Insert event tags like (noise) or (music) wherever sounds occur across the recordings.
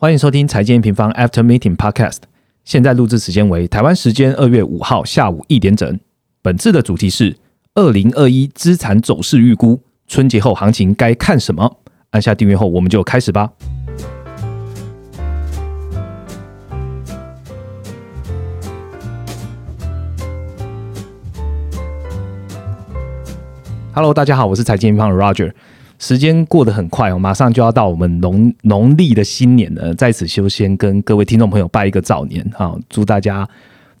欢迎收听财经平方 After Meeting Podcast。现在录制时间为台湾时间二月五号下午一点整。本次的主题是二零二一资产走势预估，春节后行情该看什么？按下订阅后，我们就开始吧。Hello，大家好，我是财经平方的 Roger。时间过得很快哦，马上就要到我们农农历的新年了。在此，修先跟各位听众朋友拜一个早年哈，祝大家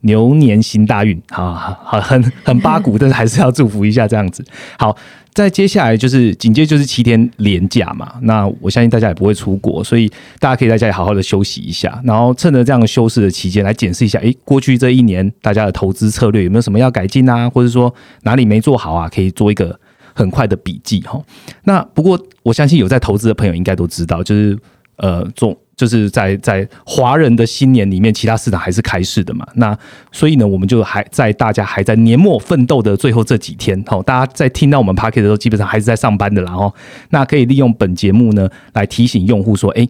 牛年行大运啊！好，很很八股，但是还是要祝福一下这样子。好，在接下来就是紧接就是七天连假嘛，那我相信大家也不会出国，所以大家可以在家里好好的休息一下，然后趁着这样的休息的期间来检视一下，诶，过去这一年大家的投资策略有没有什么要改进啊，或者说哪里没做好啊，可以做一个。很快的笔记哈，那不过我相信有在投资的朋友应该都知道，就是呃，中就是在在华人的新年里面，其他市场还是开市的嘛。那所以呢，我们就还在大家还在年末奋斗的最后这几天，哈，大家在听到我们 p a r k e t 的时候，基本上还是在上班的啦。哦，那可以利用本节目呢，来提醒用户说，哎，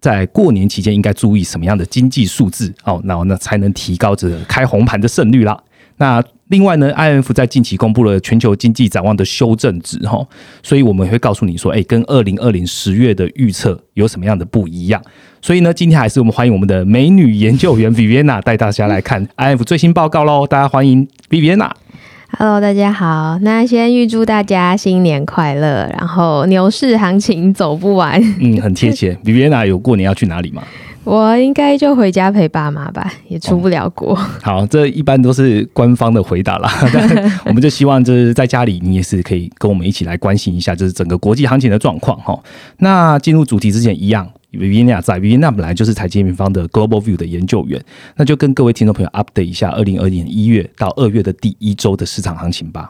在过年期间应该注意什么样的经济数字哦，那那才能提高这个开红盘的胜率啦。那另外呢，IMF 在近期公布了全球经济展望的修正值哈，所以我们会告诉你说，哎，跟二零二零十月的预测有什么样的不一样？所以呢，今天还是我们欢迎我们的美女研究员 Viviana 带大家来看 (laughs) IMF 最新报告喽！大家欢迎 Viviana。Hello，大家好。那先预祝大家新年快乐，然后牛市行情走不完。嗯，很贴切。Viviana 有过年要去哪里吗？我应该就回家陪爸妈吧，也出不了国。好，这一般都是官方的回答啦。(laughs) 我们就希望就是在家里，你也是可以跟我们一起来关心一下，就是整个国际行情的状况哈。那进入主题之前，一样，Viviana 在，Viviana 本来就是财经平方的 Global View 的研究员，那就跟各位听众朋友 update 一下二零二年一月到二月的第一周的市场行情吧。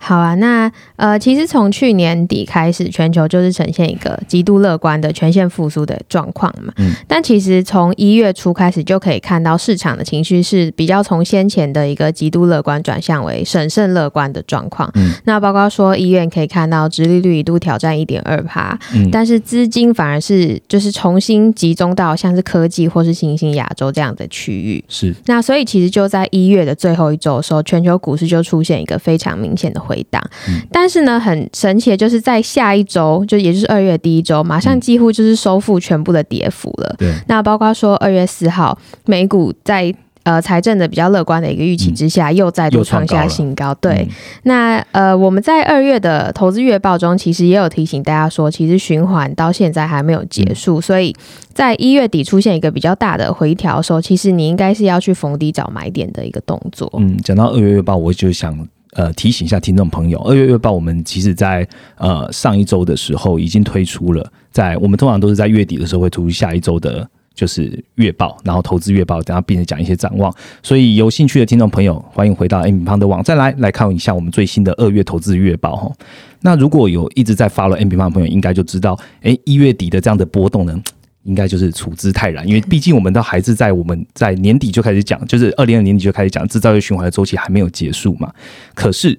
好啊，那呃，其实从去年底开始，全球就是呈现一个极度乐观的全线复苏的状况嘛。嗯。但其实从一月初开始就可以看到市场的情绪是比较从先前的一个极度乐观转向为审慎乐观的状况。嗯。那包括说医院可以看到，直利率一度挑战一点二趴，嗯。但是资金反而是就是重新集中到像是科技或是新兴亚洲这样的区域。是。那所以其实就在一月的最后一周的时候，全球股市就出现一个非常明显的。回档，但是呢，很神奇的就是在下一周，就也就是二月第一周，马上几乎就是收复全部的跌幅了。对，那包括说二月四号，美股在呃财政的比较乐观的一个预期之下，又再度创下新高。对，那呃我们在二月的投资月报中，其实也有提醒大家说，其实循环到现在还没有结束，所以在一月底出现一个比较大的回调的时候，其实你应该是要去逢低找买点的一个动作。嗯，讲到二月月报，我就想。呃，提醒一下听众朋友，二月月报我们其实在呃上一周的时候已经推出了，在我们通常都是在月底的时候会推出下一周的，就是月报，然后投资月报，等下并且讲一些展望。所以有兴趣的听众朋友，欢迎回到 M 平方的网站来来看一下我们最新的二月投资月报哈。那如果有一直在发了 M 平方的朋友，应该就知道，哎，一月底的这样的波动呢。应该就是处之泰然，因为毕竟我们都还是在我们在年底就开始讲，就是二零二年底就开始讲制造业循环的周期还没有结束嘛。可是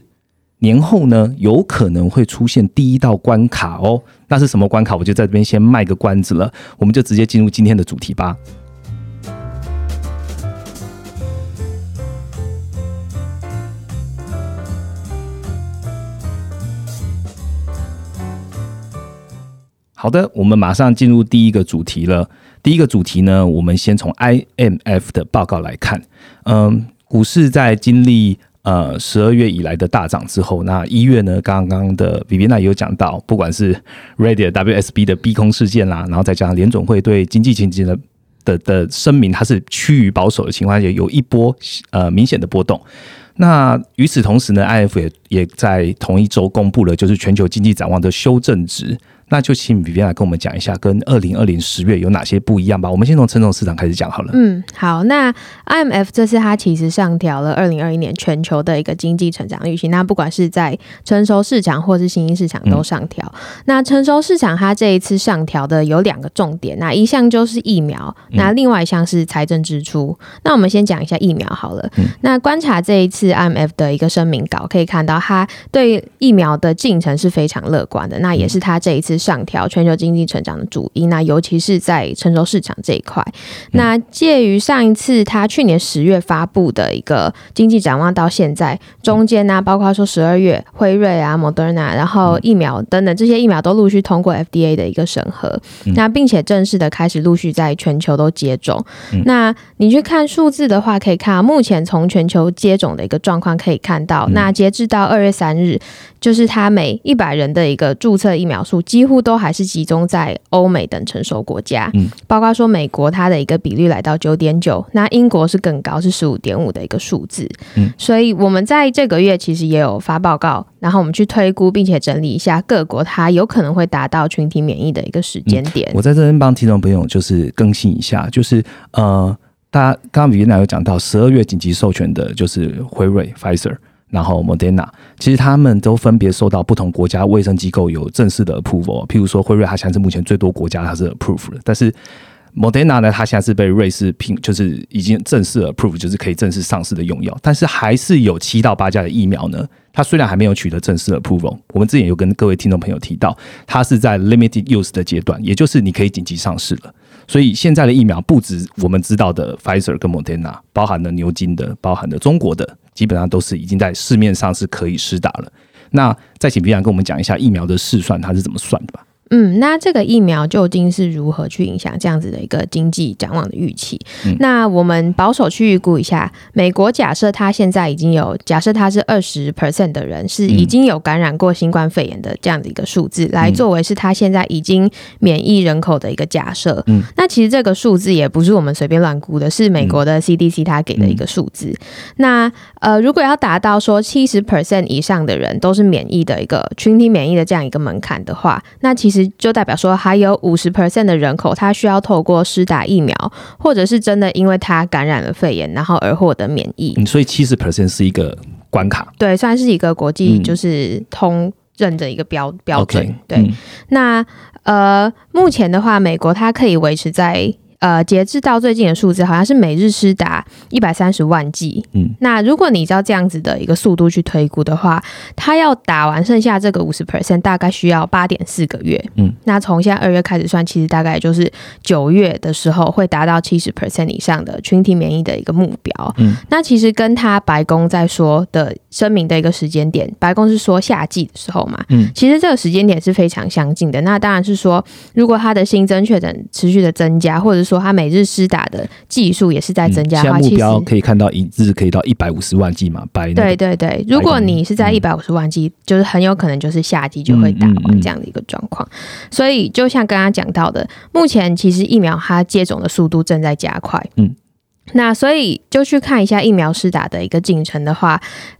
年后呢，有可能会出现第一道关卡哦。那是什么关卡？我就在这边先卖个关子了。我们就直接进入今天的主题吧。好的，我们马上进入第一个主题了。第一个主题呢，我们先从 IMF 的报告来看。嗯，股市在经历呃十二月以来的大涨之后，那一月呢，刚刚的 Vivina 有讲到，不管是 Ready WSB 的逼空事件啦，然后再加上联总会对经济前景的的的声明，它是趋于保守的情况下，有一波呃明显的波动。那与此同时呢，IF 也也在同一周公布了，就是全球经济展望的修正值。那就请 Vivian 来跟我们讲一下，跟二零二零十月有哪些不一样吧。我们先从成熟市场开始讲好了。嗯，好。那 IMF 这次它其实上调了二零二一年全球的一个经济成长预期。那不管是在成熟市场或是新兴市场都上调。那成熟市场它这一次上调的有两个重点，那一项就是疫苗，那另外一项是财政支出。那我们先讲一下疫苗好了。那观察这一次 IMF 的一个声明稿，可以看到它对疫苗的进程是非常乐观的。那也是它这一次。上调全球经济成长的主因，那尤其是在成熟市场这一块。那介于上一次他去年十月发布的一个经济展望到现在，中间呢，包括说十二月辉瑞啊、莫德纳，然后疫苗等等这些疫苗都陆续通过 FDA 的一个审核，那并且正式的开始陆续在全球都接种。那你去看数字的话，可以看目前从全球接种的一个状况可以看到，那截至到二月三日，就是它每一百人的一个注册疫苗数，几乎都还是集中在欧美等成熟国家，嗯，包括说美国它的一个比率来到九点九，那英国是更高，是十五点五的一个数字，嗯，所以我们在这个月其实也有发报告，然后我们去推估并且整理一下各国它有可能会达到群体免疫的一个时间点。我在这边帮听众朋友就是更新一下，就是呃。大家刚刚比娜有讲到，十二月紧急授权的就是辉瑞 （Pfizer），然后，Modena 其实他们都分别受到不同国家卫生机构有正式的 approval。譬如说辉瑞，它现在是目前最多国家它是 approve 的，但是 Modena 呢，它现在是被瑞士评，就是已经正式 approve，就是可以正式上市的用药。但是还是有七到八家的疫苗呢，它虽然还没有取得正式的 approval，我们之前有跟各位听众朋友提到，它是在 limited use 的阶段，也就是你可以紧急上市了。所以现在的疫苗不止我们知道的 Pfizer 跟 Modena，包含了牛津的，包含了中国的，基本上都是已经在市面上是可以施打了。那再请皮长跟我们讲一下疫苗的试算，它是怎么算的吧？嗯，那这个疫苗究竟是如何去影响这样子的一个经济展望的预期？那我们保守去预估一下，美国假设它现在已经有，假设它是二十 percent 的人是已经有感染过新冠肺炎的这样的一个数字，来作为是它现在已经免疫人口的一个假设。嗯，那其实这个数字也不是我们随便乱估的，是美国的 CDC 它给的一个数字。那呃，如果要达到说七十 percent 以上的人都是免疫的一个群体免疫的这样一个门槛的话，那其实就代表说，还有五十 percent 的人口，他需要透过施打疫苗，或者是真的因为他感染了肺炎，然后而获得免疫。嗯，所以七十 percent 是一个关卡，对，算是一个国际就是通认的一个标标准。对，那呃，目前的话，美国它可以维持在。呃，截至到最近的数字，好像是每日施打一百三十万剂。嗯，那如果你照这样子的一个速度去推估的话，他要打完剩下这个五十 percent，大概需要八点四个月。嗯，那从现在二月开始算，其实大概就是九月的时候会达到七十 percent 以上的群体免疫的一个目标。嗯，那其实跟他白宫在说的声明的一个时间点，白宫是说夏季的时候嘛。嗯，其实这个时间点是非常相近的。那当然是说，如果他的新增确诊持续的增加，或者说他每日施打的技术也是在增加，目标可以看到一日可以到一百五十万剂嘛？白对对对，如果你是在一百五十万剂，就是很有可能就是夏季就会打完这样的一个状况。所以就像刚刚讲到的，目前其实疫苗它接种的速度正在加快。嗯，那所以就去看一下疫苗施打的一个进程的话。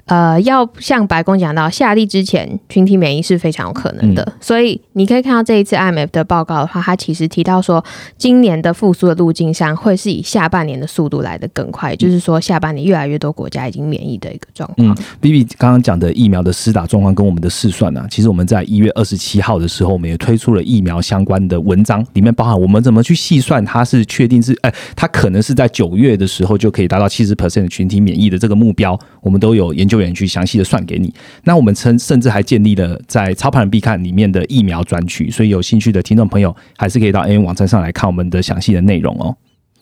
呃，要像白宫讲到，夏利之前群体免疫是非常有可能的，所以你可以看到这一次 IMF 的报告的话，它其实提到说，今年的复苏的路径上会是以下半年的速度来的更快，就是说下半年越来越多国家已经免疫的一个状况。B B 刚刚讲的疫苗的施打状况跟我们的试算呢，其实我们在一月二十七号的时候，我们也推出了疫苗相关的文章，里面包含我们怎么去细算，它是确定是哎，它可能是在九月的时候就可以达到七十 percent 的群体免疫的这个目标，我们都有研究。去详细的算给你，那我们称甚至还建立了在操盘人必看里面的疫苗专区，所以有兴趣的听众朋友还是可以到 A N 网站上来看我们的详细的内容哦。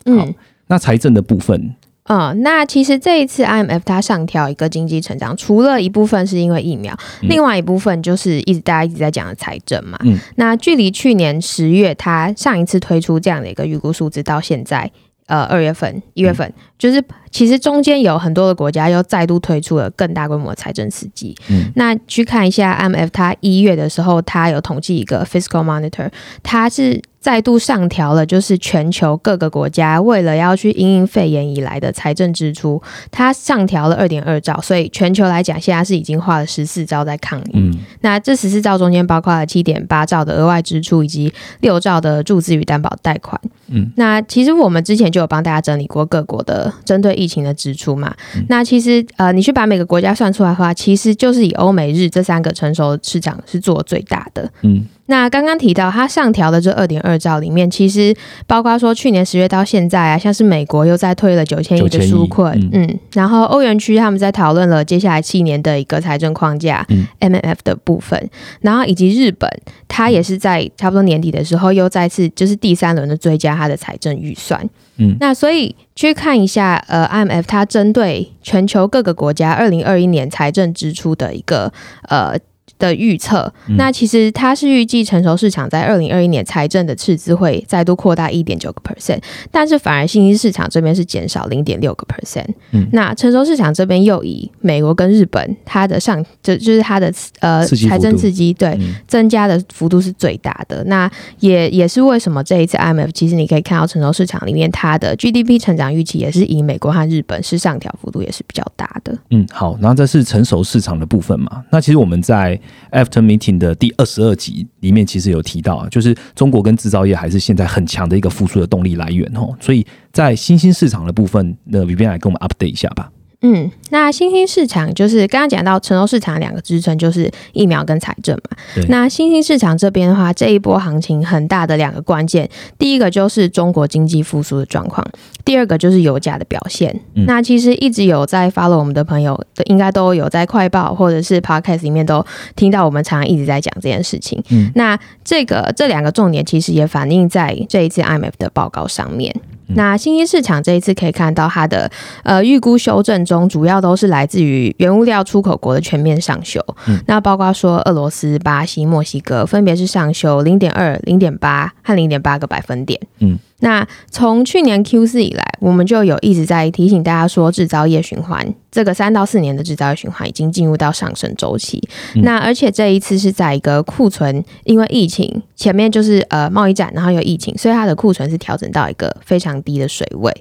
嗯，那财政的部分，嗯，那其实这一次 I M F 它上调一个经济成长，除了一部分是因为疫苗，另外一部分就是一直大家一直在讲的财政嘛。嗯，那距离去年十月它上一次推出这样的一个预估数字到现在。呃，二月份、一月份，就是其实中间有很多的国家又再度推出了更大规模的财政刺激。嗯，那去看一下 IMF，它一月的时候，它有统计一个 Fiscal Monitor，它是再度上调了，就是全球各个国家为了要去因应肺炎以来的财政支出，它上调了二点二兆，所以全球来讲，现在是已经花了十四兆在抗疫。嗯，那这十四兆中间包括了七点八兆的额外支出，以及六兆的注资与担保贷款。嗯，那其实我们之前就有帮大家整理过各国的针对疫情的支出嘛。那其实呃，你去把每个国家算出来的话，其实就是以欧美日这三个成熟市场是做最大的。嗯。那刚刚提到它上调的这二点二兆里面，其实包括说去年十月到现在啊，像是美国又在推了九千亿的纾困，嗯，然后欧元区他们在讨论了接下来七年的一个财政框架，M F 的部分，然后以及日本，它也是在差不多年底的时候又再次就是第三轮的追加它的财政预算，嗯，那所以去看一下呃，IMF 它针对全球各个国家二零二一年财政支出的一个呃。的预测，那其实它是预计成熟市场在二零二一年财政的赤字会再度扩大一点九个 percent，但是反而新兴市场这边是减少零点六个 percent。嗯，那成熟市场这边又以美国跟日本它的上就就是它的呃财政刺激对增加的幅度是最大的。那也也是为什么这一次 IMF 其实你可以看到成熟市场里面它的 GDP 成长预期也是以美国和日本是上调幅度也是比较大的。嗯，好，然后这是成熟市场的部分嘛？那其实我们在 After Meeting 的第二十二集里面，其实有提到啊，就是中国跟制造业还是现在很强的一个复苏的动力来源哦。所以在新兴市场的部分，那 Vivian 来跟我们 update 一下吧。嗯，那新兴市场就是刚刚讲到成熟市场两个支撑，就是疫苗跟财政嘛。那新兴市场这边的话，这一波行情很大的两个关键，第一个就是中国经济复苏的状况，第二个就是油价的表现。那其实一直有在 follow 我们的朋友，应该都有在快报或者是 podcast 里面都听到我们常常一直在讲这件事情。那这个这两个重点其实也反映在这一次 IMF 的报告上面。那新兴市场这一次可以看到它的呃预估修正中，主要都是来自于原物料出口国的全面上修。那包括说俄罗斯、巴西、墨西哥分别是上修零点二、零点八和零点八个百分点。嗯。那从去年 Q 四以来，我们就有一直在提醒大家说，制造业循环这个三到四年的制造业循环已经进入到上升周期。那而且这一次是在一个库存，因为疫情前面就是呃贸易战，然后有疫情，所以它的库存是调整到一个非常低的水位。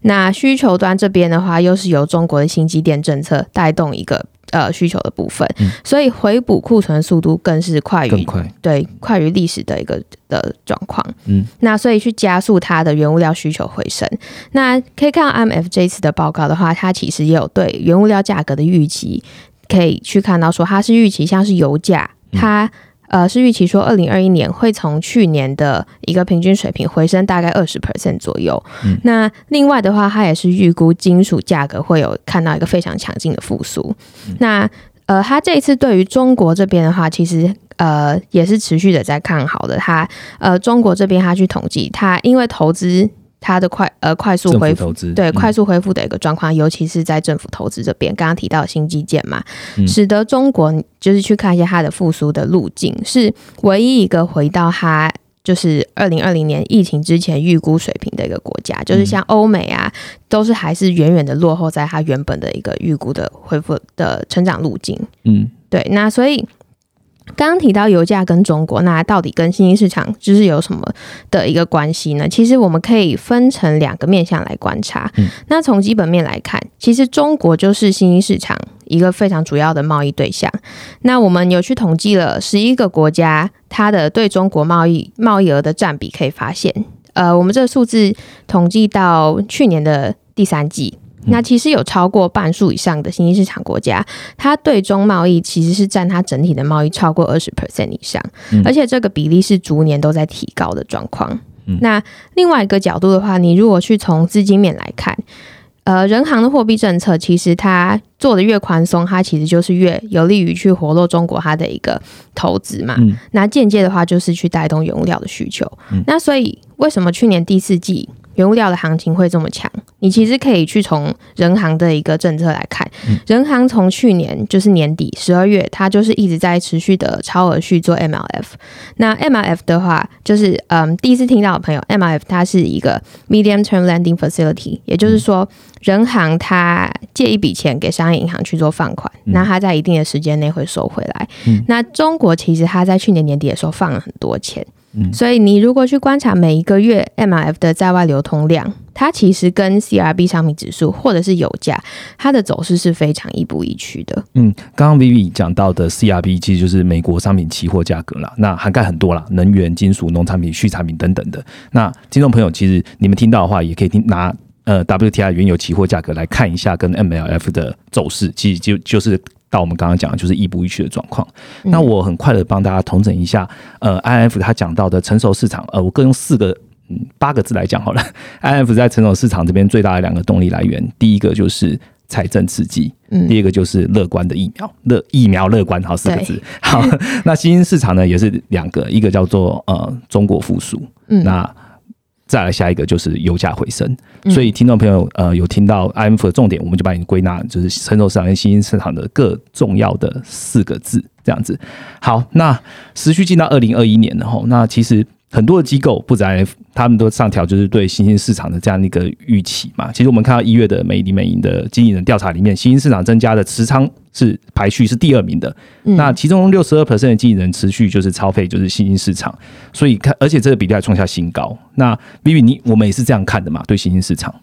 那需求端这边的话，又是由中国的新基电政策带动一个。呃，需求的部分，所以回补库存速度更是快于对快于历史的一个的状况。嗯，那所以去加速它的原物料需求回升。那可以看到 M F 这次的报告的话，它其实也有对原物料价格的预期，可以去看到说它是预期像是油价它。呃，是预期说，二零二一年会从去年的一个平均水平回升大概二十 percent 左右。那另外的话，它也是预估金属价格会有看到一个非常强劲的复苏。那呃，它这一次对于中国这边的话，其实呃也是持续的在看好的。它呃，中国这边它去统计，它因为投资。它的快呃快速恢复，对快速恢复的一个状况，尤其是在政府投资这边，刚刚提到新基建嘛，使得中国就是去看一下它的复苏的路径，是唯一一个回到它就是二零二零年疫情之前预估水平的一个国家，就是像欧美啊，都是还是远远的落后在它原本的一个预估的恢复的成长路径。嗯，对，那所以。刚刚提到油价跟中国，那到底跟新兴市场就是有什么的一个关系呢？其实我们可以分成两个面向来观察。那从基本面来看，其实中国就是新兴市场一个非常主要的贸易对象。那我们有去统计了十一个国家，它的对中国贸易贸易额的占比，可以发现，呃，我们这个数字统计到去年的第三季。那其实有超过半数以上的新兴市场国家，它对中贸易其实是占它整体的贸易超过二十 percent 以上，而且这个比例是逐年都在提高的状况。那另外一个角度的话，你如果去从资金面来看，呃，人行的货币政策其实它做的越宽松，它其实就是越有利于去活络中国它的一个投资嘛。那间接的话就是去带动原物料的需求。那所以为什么去年第四季？原物料的行情会这么强？你其实可以去从人行的一个政策来看，人行从去年就是年底十二月，它就是一直在持续的超额续做 MLF。那 MLF 的话，就是嗯，第一次听到的朋友，MLF 它是一个 Medium Term Lending Facility，也就是说，人行它借一笔钱给商业银行去做放款，那它在一定的时间内会收回来。那中国其实它在去年年底的时候放了很多钱。所以你如果去观察每一个月 MLF 的在外流通量，它其实跟 CRB 商品指数或者是油价，它的走势是非常亦步亦趋的。嗯，刚刚 Vivi 讲到的 CRB 其实就是美国商品期货价格啦，那涵盖很多啦，能源、金属、农产品、畜产品等等的。那听众朋友，其实你们听到的话，也可以听拿呃 WTI 原油期货价格来看一下跟 MLF 的走势，其实就就是。到我们刚刚讲的就是亦步亦趋的状况。那我很快的帮大家统整一下，呃，I F 他讲到的成熟市场，呃，我各用四个、嗯八个字来讲好了。I F 在成熟市场这边最大的两个动力来源，第一个就是财政刺激，嗯，第二个就是乐观的疫苗，乐疫苗乐观，好四个字。好，(laughs) 那新兴市场呢也是两个，一个叫做呃中国复苏，嗯，那。再来下一个就是油价回升，所以听众朋友呃有听到 IMF 的重点，我们就把你归纳就是成熟市场跟新兴市场的各重要的四个字这样子。好，那持续进到二零二一年的吼，那其实。很多的机构不在，他们都上调，就是对新兴市场的这样的一个预期嘛。其实我们看到一月的美林美银的经营人调查里面，新兴市场增加的持仓是排序是第二名的。那其中六十二 percent 的经营人持续就是超费，就是新兴市场。所以看，而且这个比例还创下新高。那 Vivi，你我们也是这样看的嘛？对新兴市场。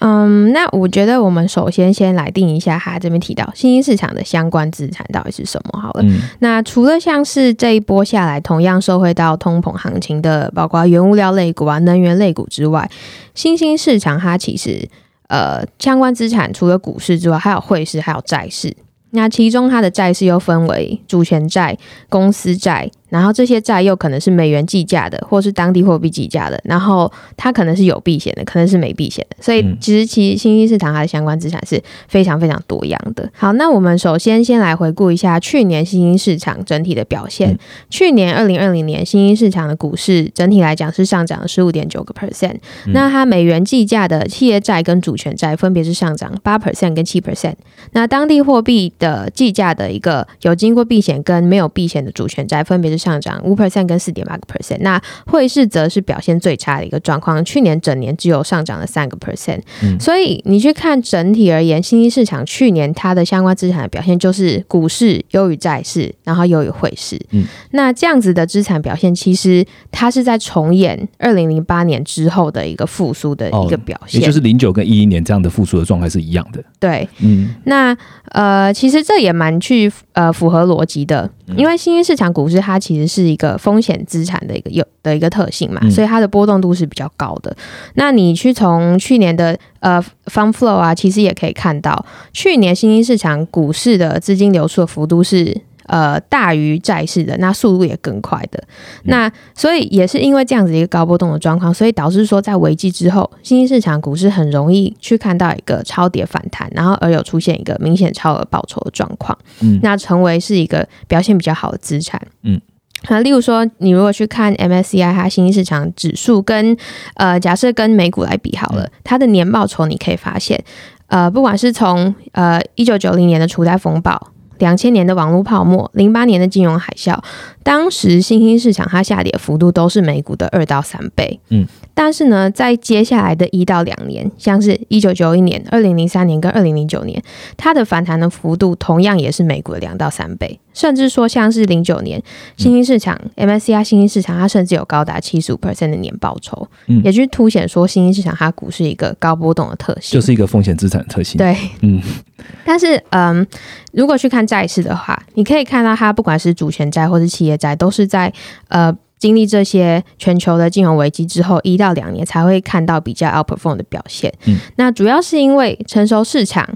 嗯，那我觉得我们首先先来定一下，他这边提到新兴市场的相关资产到底是什么好了。那除了像是这一波下来同样受惠到通膨行情的，包括原物料类股啊、能源类股之外，新兴市场它其实呃相关资产除了股市之外，还有汇市，还有债市。那其中它的债市又分为主权债、公司债。然后这些债又可能是美元计价的，或是当地货币计价的，然后它可能是有避险的，可能是没避险的，所以其实其实新兴市场它的相关资产是非常非常多样的。好，那我们首先先来回顾一下去年新兴市场整体的表现。去年二零二零年新兴市场的股市整体来讲是上涨十五点九个 percent，那它美元计价的企业债跟主权债分别是上涨八 percent 跟七 percent，那当地货币的计价的一个有经过避险跟没有避险的主权债分别是。上涨五 percent 跟四点八个 percent，那汇市则是表现最差的一个状况，去年整年只有上涨了三个 percent，所以你去看整体而言，新兴市场去年它的相关资产的表现就是股市优于债市，然后优于汇市。嗯，那这样子的资产表现，其实它是在重演二零零八年之后的一个复苏的一个表现，也就是零九跟一一年这样的复苏的状态是一样的。对，嗯，那呃，其实这也蛮去呃符合逻辑的，因为新兴市场股市它。其实是一个风险资产的一个有的一个特性嘛，所以它的波动度是比较高的。那你去从去年的呃 fund flow 啊，其实也可以看到，去年新兴市场股市的资金流出的幅度是。呃，大于债市的，那速度也更快的。那所以也是因为这样子一个高波动的状况，所以导致说在危机之后，新兴市场股市很容易去看到一个超跌反弹，然后而有出现一个明显超额报酬的状况。嗯，那成为是一个表现比较好的资产。嗯，那例如说，你如果去看 MSCI 它新兴市场指数跟呃，假设跟美股来比好了，它的年报酬你可以发现，呃，不管是从呃一九九零年的初代风暴。两千年的网络泡沫，零八年的金融海啸，当时新兴市场它下跌幅度都是美股的二到三倍。嗯，但是呢，在接下来的一到两年，像是一九九一年、二零零三年跟二零零九年，它的反弹的幅度同样也是美股的两到三倍。甚至说，像是零九年新兴市场 MSCI 新兴市场，它甚至有高达七十五 percent 的年报酬，嗯，也就是凸显说新兴市场它股是一个高波动的特性，就是一个风险资产的特性。对，嗯。但是，嗯，如果去看债市的话，你可以看到它不管是主权债或是企业债，都是在呃经历这些全球的金融危机之后一到两年才会看到比较 outperform 的表现。嗯，那主要是因为成熟市场。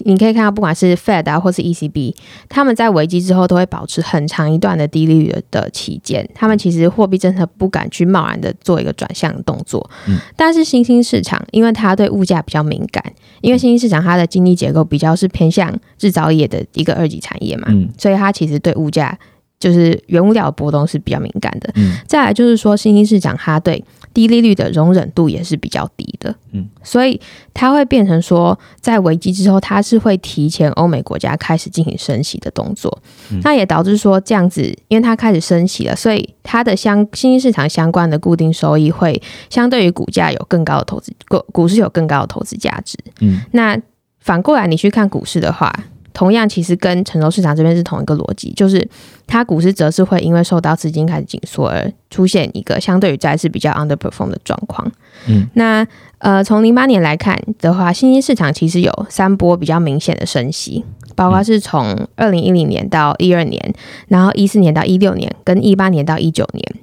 你可以看到，不管是 Fed 啊，或是 ECB，他们在危机之后都会保持很长一段的低利率的期间。他们其实货币政策不敢去贸然的做一个转向动作。嗯。但是新兴市场，因为它对物价比较敏感，因为新兴市场它的经济结构比较是偏向制造业的一个二级产业嘛，所以它其实对物价。就是原物料的波动是比较敏感的，嗯，再来就是说新兴市场它对低利率的容忍度也是比较低的，嗯，所以它会变成说在危机之后，它是会提前欧美国家开始进行升息的动作，那也导致说这样子，因为它开始升息了，所以它的相新兴市场相关的固定收益会相对于股价有更高的投资股股市有更高的投资价值，嗯，那反过来你去看股市的话。同样其实跟成熟市场这边是同一个逻辑，就是它股市则是会因为受到资金开始紧缩而出现一个相对于债市比较 underperform 的状况。嗯，那呃，从零八年来看的话，新兴市场其实有三波比较明显的升息，包括是从二零一零年到一二年，然后一四年到一六年，跟一八年到一九年。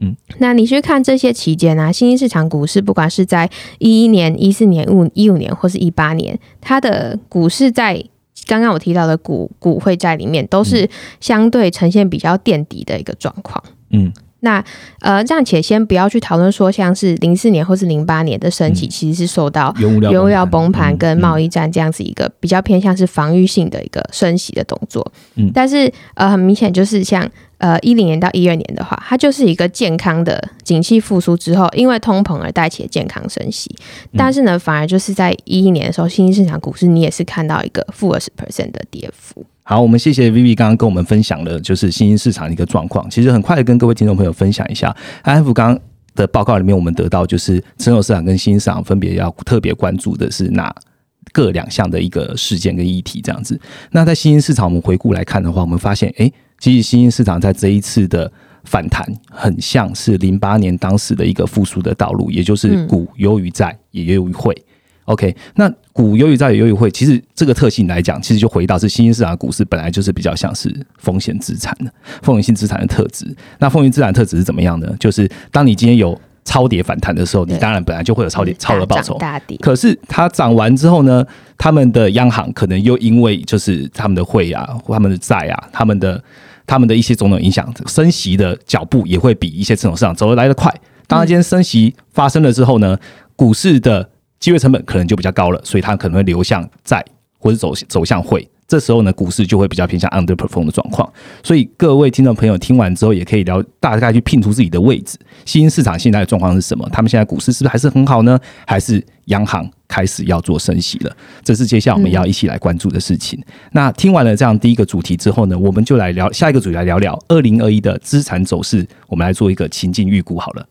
嗯，那你去看这些期间呢，新兴市场股市不管是在一一年、一四年、五一五年或是一八年，它的股市在刚刚我提到的股股会债里面，都是相对呈现比较垫底的一个状况。嗯。那呃，暂且先不要去讨论说，像是零四年或是零八年的升级，其实是受到原物料崩盘跟贸易战这样子一个比较偏向是防御性的一个升息的动作。嗯，但是呃，很明显就是像呃一零年到一二年的话，它就是一个健康的景气复苏之后，因为通膨而带起的健康升息。但是呢，反而就是在一一年的时候，新兴市场股市你也是看到一个负二十 percent 的跌幅。好，我们谢谢 Vivi 刚刚跟我们分享了就是新兴市场的一个状况。其实很快的跟各位听众朋友分享一下，IF 刚刚的报告里面，我们得到就是成熟市场跟新兴市场分别要特别关注的是哪各两项的一个事件跟议题这样子。那在新兴市场，我们回顾来看的话，我们发现，哎，其实新兴市场在这一次的反弹，很像是零八年当时的一个复苏的道路，也就是股优于债，也优于汇。OK，那股优于债也优于汇，其实这个特性来讲，其实就回到是新兴市场股市本来就是比较像是风险资产的风险性资产的特质。那风险资产特质是怎么样呢？就是当你今天有超跌反弹的时候，你当然本来就会有超跌超额报酬。大跌。可是它涨完之后呢，他们的央行可能又因为就是他们的汇啊、他们的债啊、他们的他们的一些种种影响，升息的脚步也会比一些这种市场走得来的快。当然，今天升息发生了之后呢，股市的机会成本可能就比较高了，所以它可能会流向债或者走走向汇，这时候呢，股市就会比较偏向 underperform 的状况。所以各位听众朋友听完之后，也可以聊大概去拼出自己的位置。新兴市场现在的状况是什么？他们现在股市是不是还是很好呢？还是央行开始要做升息了？这是接下来我们要一起来关注的事情。那听完了这样第一个主题之后呢，我们就来聊下一个主题，来聊聊二零二一的资产走势。我们来做一个情境预估好了。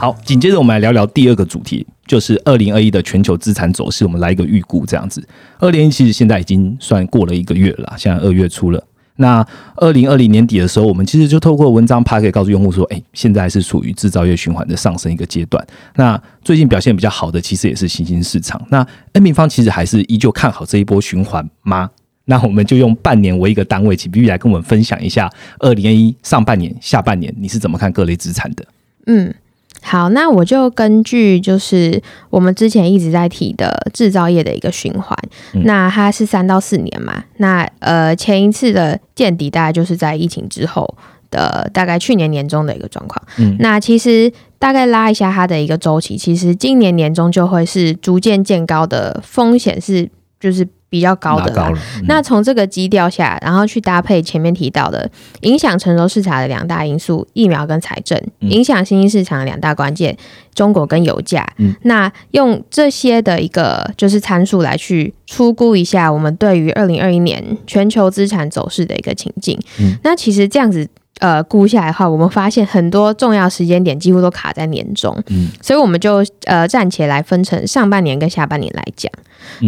好，紧接着我们来聊聊第二个主题，就是二零二一的全球资产走势。我们来一个预估，这样子。二零一其实现在已经算过了一个月了，现在二月初了。那二零二零年底的时候，我们其实就透过文章 p 可以告诉用户说，哎，现在是处于制造业循环的上升一个阶段。那最近表现比较好的，其实也是新兴市场。那 N 平方其实还是依旧看好这一波循环吗？那我们就用半年为一个单位，请 B B 来跟我们分享一下二零二一上半年、下半年你是怎么看各类资产的？嗯。好，那我就根据就是我们之前一直在提的制造业的一个循环，那它是三到四年嘛，那呃前一次的见底大概就是在疫情之后的大概去年年中的一个状况，嗯，那其实大概拉一下它的一个周期，其实今年年中就会是逐渐见高的风险是就是。比较高的啦，那从这个基调下，然后去搭配前面提到的影响成熟市场的两大因素，疫苗跟财政，影响新兴市场的两大关键，中国跟油价。那用这些的一个就是参数来去出估一下，我们对于二零二一年全球资产走势的一个情境。那其实这样子。呃，估下来的话，我们发现很多重要时间点几乎都卡在年中，嗯，所以我们就呃暂且来分成上半年跟下半年来讲。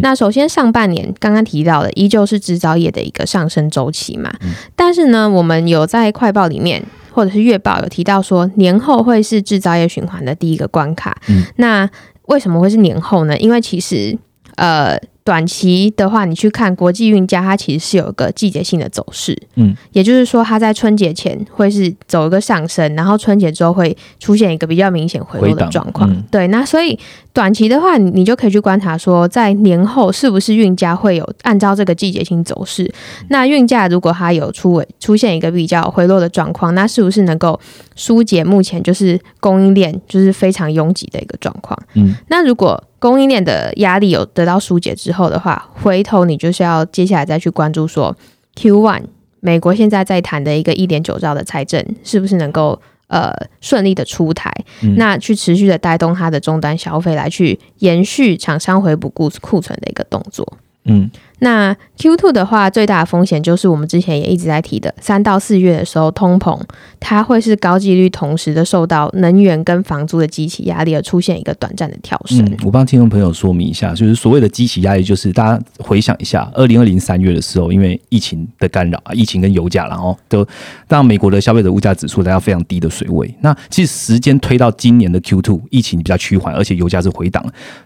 那首先上半年刚刚提到的依旧是制造业的一个上升周期嘛，但是呢，我们有在快报里面或者是月报有提到说，年后会是制造业循环的第一个关卡。嗯，那为什么会是年后呢？因为其实呃。短期的话，你去看国际运价，它其实是有一个季节性的走势，嗯，也就是说，它在春节前会是走一个上升，然后春节之后会出现一个比较明显回落的状况。对，那所以短期的话，你就可以去观察说，在年后是不是运价会有按照这个季节性走势。那运价如果它有出尾出现一个比较回落的状况，那是不是能够疏解目前就是供应链就是非常拥挤的一个状况？嗯，那如果供应链的压力有得到疏解之后的话，回头你就是要接下来再去关注说，Q one 美国现在在谈的一个一点九兆的财政是不是能够呃顺利的出台，那去持续的带动它的终端消费来去延续厂商回补库库存的一个动作。嗯，那 Q two 的话，最大的风险就是我们之前也一直在提的，三到四月的时候，通膨它会是高几率同时的受到能源跟房租的激起压力而出现一个短暂的跳升。我帮听众朋友说明一下，就是所谓的激起压力，就是大家回想一下，二零二零三月的时候，因为疫情的干扰啊，疫情跟油价，然后都让美国的消费者物价指数来到非常低的水位。那其实时间推到今年的 Q two，疫情比较趋缓，而且油价是回档。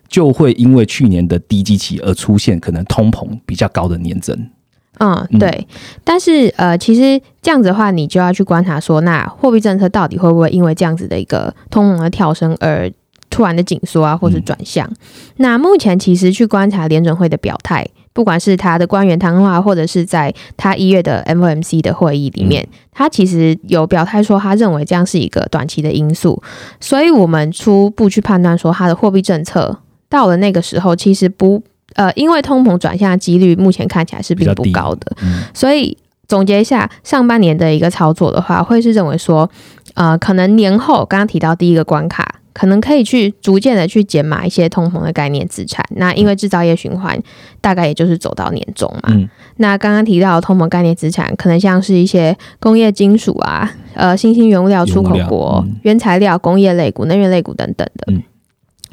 就会因为去年的低基期而出现可能通膨比较高的年增。嗯，对。但是呃，其实这样子的话，你就要去观察说，那货币政策到底会不会因为这样子的一个通膨的跳升而突然的紧缩啊，或者转向？那目前其实去观察联准会的表态，不管是他的官员谈话，或者是在他一月的 FOMC 的会议里面，他其实有表态说，他认为这样是一个短期的因素。所以我们初步去判断说，他的货币政策。到了那个时候，其实不呃，因为通膨转向的几率目前看起来是并不高的，所以总结一下上半年的一个操作的话，会是认为说，呃，可能年后刚刚提到第一个关卡，可能可以去逐渐的去减码一些通膨的概念资产。那因为制造业循环大概也就是走到年终嘛，那刚刚提到通膨概念资产，可能像是一些工业金属啊，呃，新兴原物料出口国、原材料、工业类股、能源类股等等的。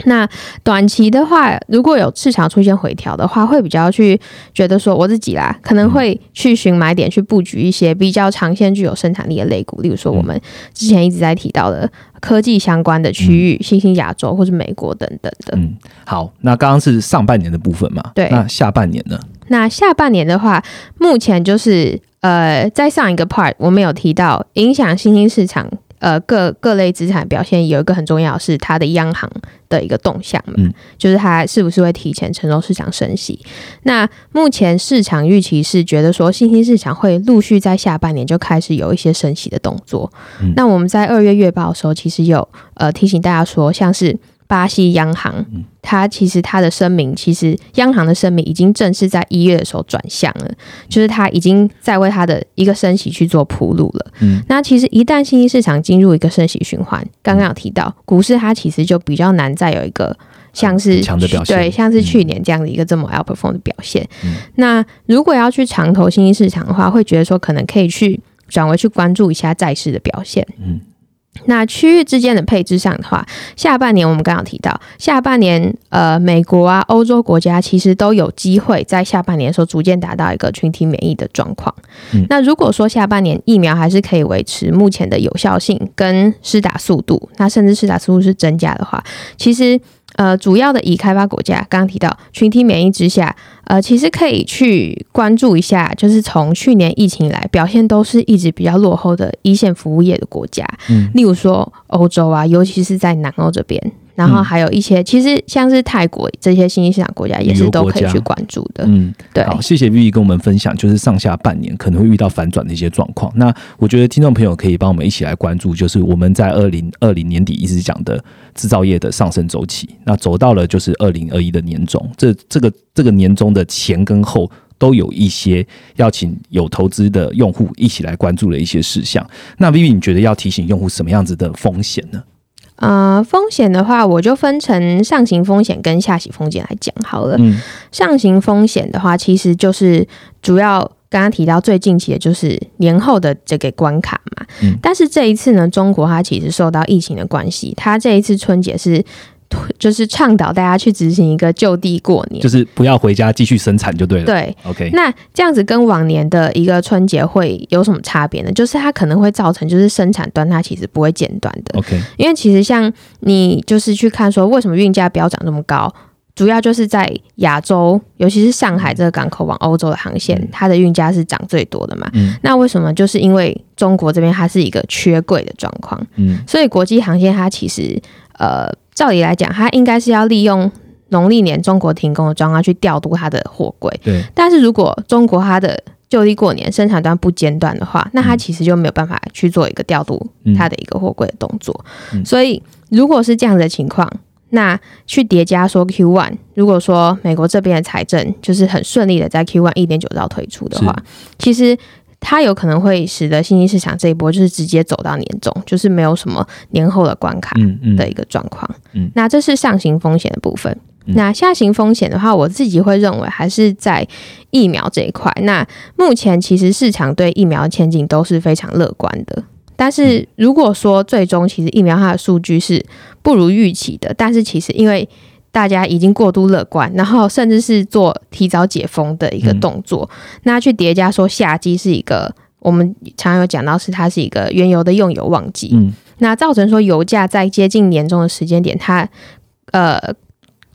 那短期的话，如果有市场出现回调的话，会比较去觉得说我自己啦，可能会去寻买点去布局一些比较长线具有生产力的类股，例如说我们之前一直在提到的科技相关的区域，新兴亚洲或是美国等等的。嗯，好，那刚刚是上半年的部分嘛？对，那下半年呢？那下半年的话，目前就是呃，在上一个 part 我们有提到影响新兴市场。呃，各各类资产表现有一个很重要是它的央行的一个动向嘛，就是它是不是会提前承受市场升息。那目前市场预期是觉得说新兴市场会陆续在下半年就开始有一些升息的动作。那我们在二月月报的时候，其实有呃提醒大家说，像是。巴西央行，它其实它的声明，其实央行的声明已经正式在一月的时候转向了，就是它已经在为它的一个升息去做铺路了。嗯，那其实一旦新兴市场进入一个升息循环，刚刚有提到股市，它其实就比较难再有一个像是强的表现，对，像是去年这样的一个这么 outperform 的表现。那如果要去长投新兴市场的话，会觉得说可能可以去转为去关注一下债市的表现。嗯。那区域之间的配置上的话，下半年我们刚刚提到，下半年呃，美国啊、欧洲国家其实都有机会在下半年的时候逐渐达到一个群体免疫的状况。那如果说下半年疫苗还是可以维持目前的有效性跟施打速度，那甚至施打速度是增加的话，其实。呃，主要的已开发国家，刚刚提到群体免疫之下，呃，其实可以去关注一下，就是从去年疫情以来表现都是一直比较落后的一线服务业的国家，嗯，例如说欧洲啊，尤其是在南欧这边。然后还有一些，其实像是泰国这些新兴市场国家也是都可以去关注的。嗯，对。好，谢谢 Vivi 跟我们分享，就是上下半年可能会遇到反转的一些状况。那我觉得听众朋友可以帮我们一起来关注，就是我们在二零二零年底一直讲的制造业的上升周期。那走到了就是二零二一的年终，这这个这个年终的前跟后都有一些要请有投资的用户一起来关注的一些事项。那 Vivi，你觉得要提醒用户什么样子的风险呢？呃，风险的话，我就分成上行风险跟下行风险来讲好了。嗯，上行风险的话，其实就是主要刚刚提到最近期的就是年后的这个关卡嘛。嗯，但是这一次呢，中国它其实受到疫情的关系，它这一次春节是。就是倡导大家去执行一个就地过年，就是不要回家继续生产就对了。对，OK。那这样子跟往年的一个春节会有什么差别呢？就是它可能会造成，就是生产端它其实不会间断的。OK。因为其实像你就是去看说，为什么运价飙涨这么高，主要就是在亚洲，尤其是上海这个港口往欧洲的航线，它的运价是涨最多的嘛。嗯。那为什么？就是因为中国这边它是一个缺柜的状况。嗯。所以国际航线它其实呃。照理来讲，他应该是要利用农历年中国停工的状况去调度他的货柜。对。但是如果中国它的就地过年生产端不间断的话，那他其实就没有办法去做一个调度他的一个货柜的动作。所以如果是这样的情况，那去叠加说 Q one，如果说美国这边的财政就是很顺利的在 Q one 一点九兆推出的话，其实。它有可能会使得新兴市场这一波就是直接走到年终，就是没有什么年后的关卡的一个状况。嗯，那这是上行风险的部分。那下行风险的话，我自己会认为还是在疫苗这一块。那目前其实市场对疫苗前景都是非常乐观的。但是如果说最终其实疫苗它的数据是不如预期的，但是其实因为大家已经过度乐观，然后甚至是做提早解封的一个动作，那去叠加说夏季是一个我们常有讲到是它是一个原油的用油旺季，嗯，那造成说油价在接近年终的时间点，它呃。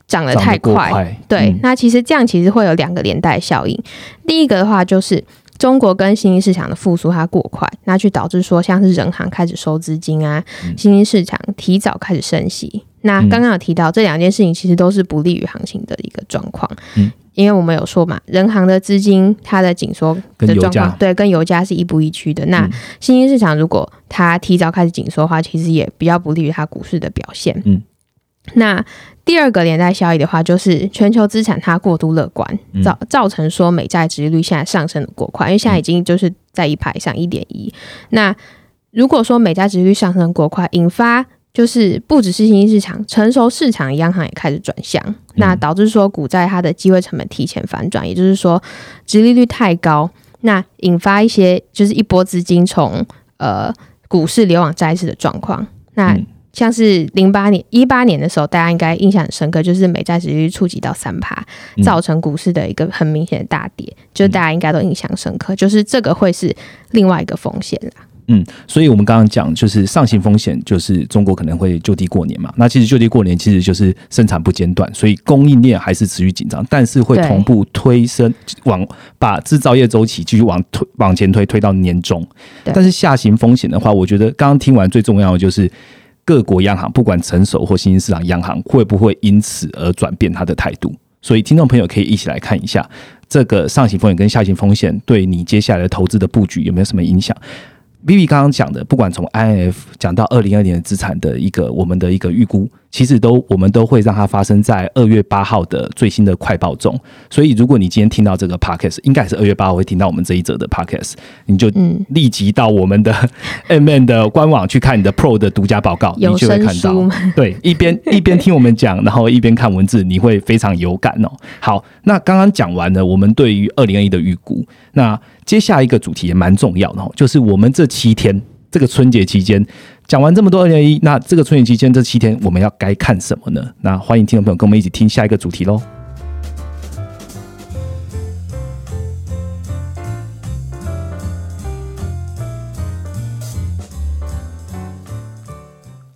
涨得太快，对，那其实这样其实会有两个连带效应。第一个的话就是中国跟新兴市场的复苏它过快，那去导致说像是人行开始收资金啊，新兴市场提早开始升息。那刚刚有提到这两件事情其实都是不利于行情的一个状况，嗯，因为我们有说嘛，人行的资金它的紧缩的状况，对，跟油价是一步一趋的。那新兴市场如果它提早开始紧缩的话，其实也比较不利于它股市的表现，嗯。那第二个连带效益的话，就是全球资产它过度乐观，造造成说美债殖利率现在上升的过快，因为现在已经就是在一排上一点一。那如果说美债殖利率上升过快，引发就是不只是新兴市场，成熟市场央行也开始转向，那导致说股债它的机会成本提前反转，也就是说殖利率太高，那引发一些就是一波资金从呃股市流往债市的状况，那。像是零八年、一八年的时候，大家应该印象很深刻，就是美债殖率触及到三趴，造成股市的一个很明显的大跌，就大家应该都印象深刻。就是这个会是另外一个风险啦。嗯，所以我们刚刚讲，就是上行风险，就是中国可能会就地过年嘛。那其实就地过年，其实就是生产不间断，所以供应链还是持续紧张，但是会同步推升往把制造业周期继续往推往前推，推到年终。但是下行风险的话，我觉得刚刚听完最重要的就是。各国央行不管成熟或新兴市场央行会不会因此而转变它的态度？所以听众朋友可以一起来看一下这个上行风险跟下行风险对你接下来的投资的布局有没有什么影响。Vivi 刚刚讲的，不管从 INF 讲到二零二年资产的一个我们的一个预估，其实都我们都会让它发生在二月八号的最新的快报中。所以如果你今天听到这个 Podcast，应该是二月八号会听到我们这一则的 Podcast，你就立即到我们的 (laughs) MN 的官网去看你的 Pro 的独家报告，你就会看到。(laughs) 对，一边 (laughs) 一边听我们讲，然后一边看文字，你会非常有感哦。好，那刚刚讲完了，我们对于二零二一的预估，那。接下一个主题也蛮重要的哦，就是我们这七天这个春节期间讲完这么多二零二一，那这个春节期间这七天我们要该看什么呢？那欢迎听众朋友跟我们一起听下一个主题喽。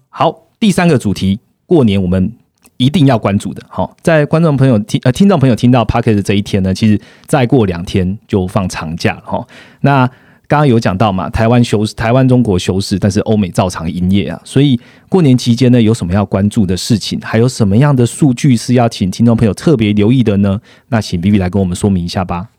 好，第三个主题，过年我们。一定要关注的，好，在观众朋友听呃听众朋友听到 p a r k e t 这一天呢，其实再过两天就放长假了哈。那刚刚有讲到嘛，台湾休台湾中国休市，但是欧美照常营业啊。所以过年期间呢，有什么要关注的事情，还有什么样的数据是要请听众朋友特别留意的呢？那请 B B 来跟我们说明一下吧。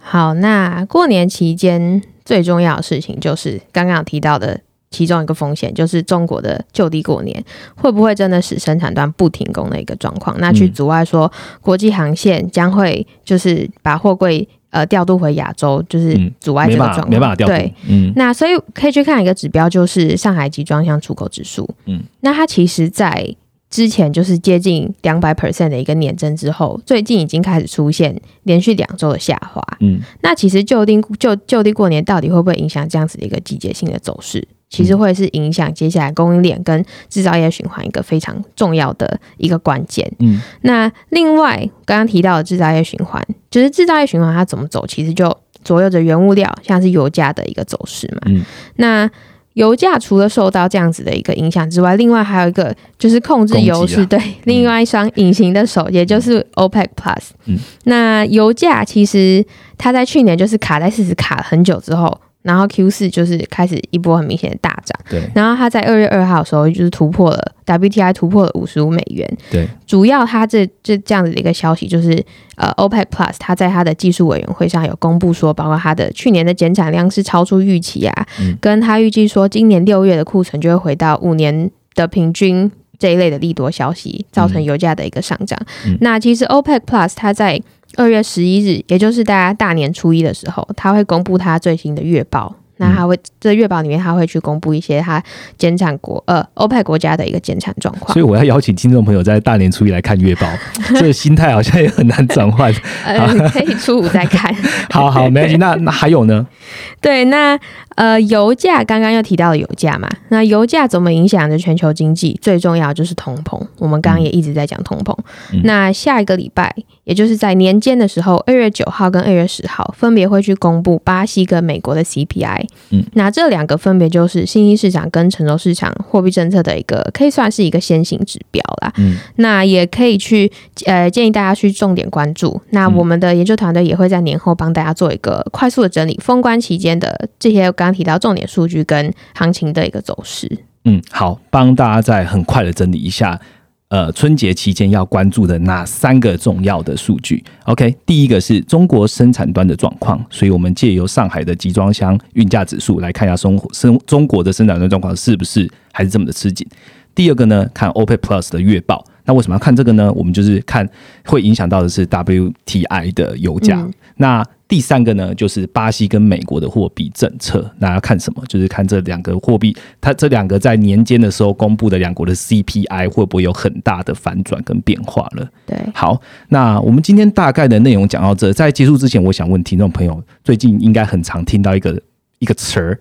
好，那过年期间最重要的事情就是刚刚提到的。其中一个风险就是中国的就地过年会不会真的使生产端不停工的一个状况，那去阻碍说国际航线将会就是把货柜呃调度回亚洲，就是阻碍这个状况，没办法调对，嗯，那所以可以去看一个指标，就是上海集装箱出口指数，嗯，那它其实在之前就是接近两百 percent 的一个年增之后，最近已经开始出现连续两周的下滑，嗯，那其实就定就就地过年到底会不会影响这样子的一个季节性的走势？其实会是影响接下来供应链跟制造业循环一个非常重要的一个关键。嗯，那另外刚刚提到的制造业循环，就是制造业循环它怎么走，其实就左右着原物料，像是油价的一个走势嘛。嗯，那油价除了受到这样子的一个影响之外，另外还有一个就是控制油是对另外一双隐形的手，也就是 OPEC Plus。嗯，那油价其实它在去年就是卡在四十卡了很久之后。然后 Q 四就是开始一波很明显的大涨，对。然后它在二月二号的时候就是突破了 WTI 突破了五十五美元，对。主要它这这这样子的一个消息就是，呃，OPEC Plus 它在它的技术委员会上有公布说，包括它的去年的减产量是超出预期啊，跟它预计说今年六月的库存就会回到五年的平均这一类的利多消息，造成油价的一个上涨。那其实 OPEC Plus 它在二月十一日，也就是大家大年初一的时候，他会公布他最新的月报。那他会这月报里面他会去公布一些他减产国呃欧派国家的一个减产状况。所以我要邀请听众朋友在大年初一来看月报，(laughs) 这个心态好像也很难转换。呃，可以初五再看。(laughs) 好好，没关系。那那还有呢？(laughs) 对，那呃，油价刚刚又提到了油价嘛，那油价怎么影响着全球经济？最重要就是通膨。我们刚刚也一直在讲通膨。那下一个礼拜，也就是在年间的时候，二月九号跟二月十号，分别会去公布巴西跟美国的 CPI。嗯，那这两个分别就是新兴市场跟成熟市场货币政策的一个，可以算是一个先行指标啦。嗯，那也可以去呃建议大家去重点关注。那我们的研究团队也会在年后帮大家做一个快速的整理，封关期间的这些刚刚提到重点数据跟行情的一个走势。嗯，好，帮大家再很快的整理一下。呃，春节期间要关注的哪三个重要的数据？OK，第一个是中国生产端的状况，所以我们借由上海的集装箱运价指数来看一下生生中国的生产端状况是不是还是这么的吃紧。第二个呢，看 OPEC Plus 的月报。那为什么要看这个呢？我们就是看会影响到的是 WTI 的油价。那第三个呢，就是巴西跟美国的货币政策。那要看什么？就是看这两个货币，它这两个在年间的时候公布的两国的 CPI 会不会有很大的反转跟变化了？对，好，那我们今天大概的内容讲到这，在结束之前，我想问听众朋友，最近应该很常听到一个一个词儿，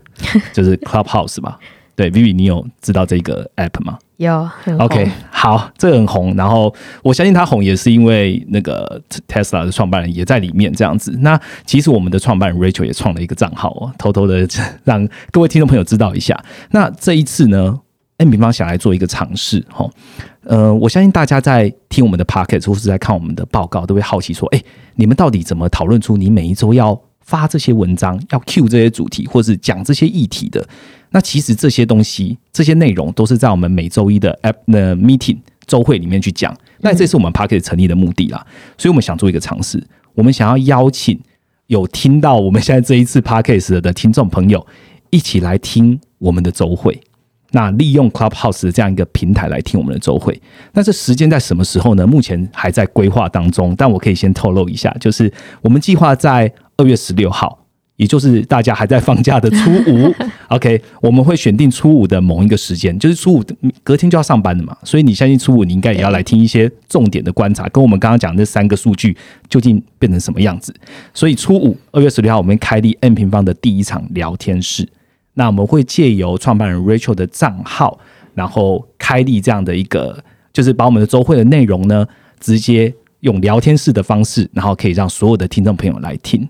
就是 (laughs) Clubhouse 吧？对，Vivi，你有知道这个 App 吗？有，OK，好，这个很红。然后我相信它红也是因为那个 Tesla 的创办人也在里面这样子。那其实我们的创办人 Rachel 也创了一个账号哦，偷偷的 (laughs) 让各位听众朋友知道一下。那这一次呢，N 平方想来做一个尝试哈。呃，我相信大家在听我们的 Podcast 或是在看我们的报告，都会好奇说，哎，你们到底怎么讨论出你每一周要发这些文章，要 Q 这些主题，或是讲这些议题的？那其实这些东西、这些内容都是在我们每周一的 App 的 Meeting 周会里面去讲。那这是我们 p a r k e t 成立的目的啦，所以我们想做一个尝试。我们想要邀请有听到我们现在这一次 p a r k e t 的听众朋友一起来听我们的周会。那利用 Clubhouse 的这样一个平台来听我们的周会。那这时间在什么时候呢？目前还在规划当中，但我可以先透露一下，就是我们计划在二月十六号。也就是大家还在放假的初五，(laughs) OK，我们会选定初五的某一个时间，就是初五隔天就要上班的嘛，所以你相信初五你应该也要来听一些重点的观察，跟我们刚刚讲那三个数据究竟变成什么样子。所以初五二月十六号，我们开立 N 平方的第一场聊天室，那我们会借由创办人 Rachel 的账号，然后开立这样的一个，就是把我们的周会的内容呢，直接用聊天室的方式，然后可以让所有的听众朋友来听。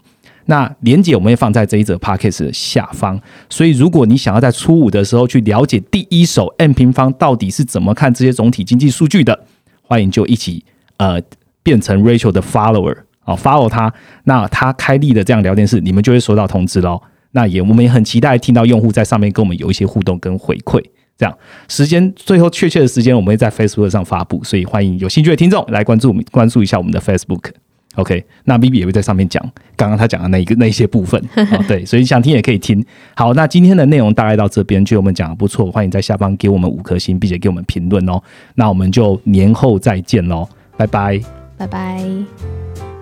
那连接我们会放在这一则 podcast 的下方，所以如果你想要在初五的时候去了解第一手 M 平方到底是怎么看这些总体经济数据的，欢迎就一起呃变成 Rachel 的 follower 啊，follow 他，那他开立的这样聊天室，你们就会收到通知喽。那也我们也很期待听到用户在上面跟我们有一些互动跟回馈。这样时间最后确切的时间，我们会在 Facebook 上发布，所以欢迎有兴趣的听众来关注我们，关注一下我们的 Facebook。OK，那 B B 也会在上面讲刚刚他讲的那一个那一些部分，(laughs) 对，所以想听也可以听。好，那今天的内容大概到这边，觉得我们讲的不错，欢迎在下方给我们五颗星，并且给我们评论哦。那我们就年后再见喽，拜拜，拜拜。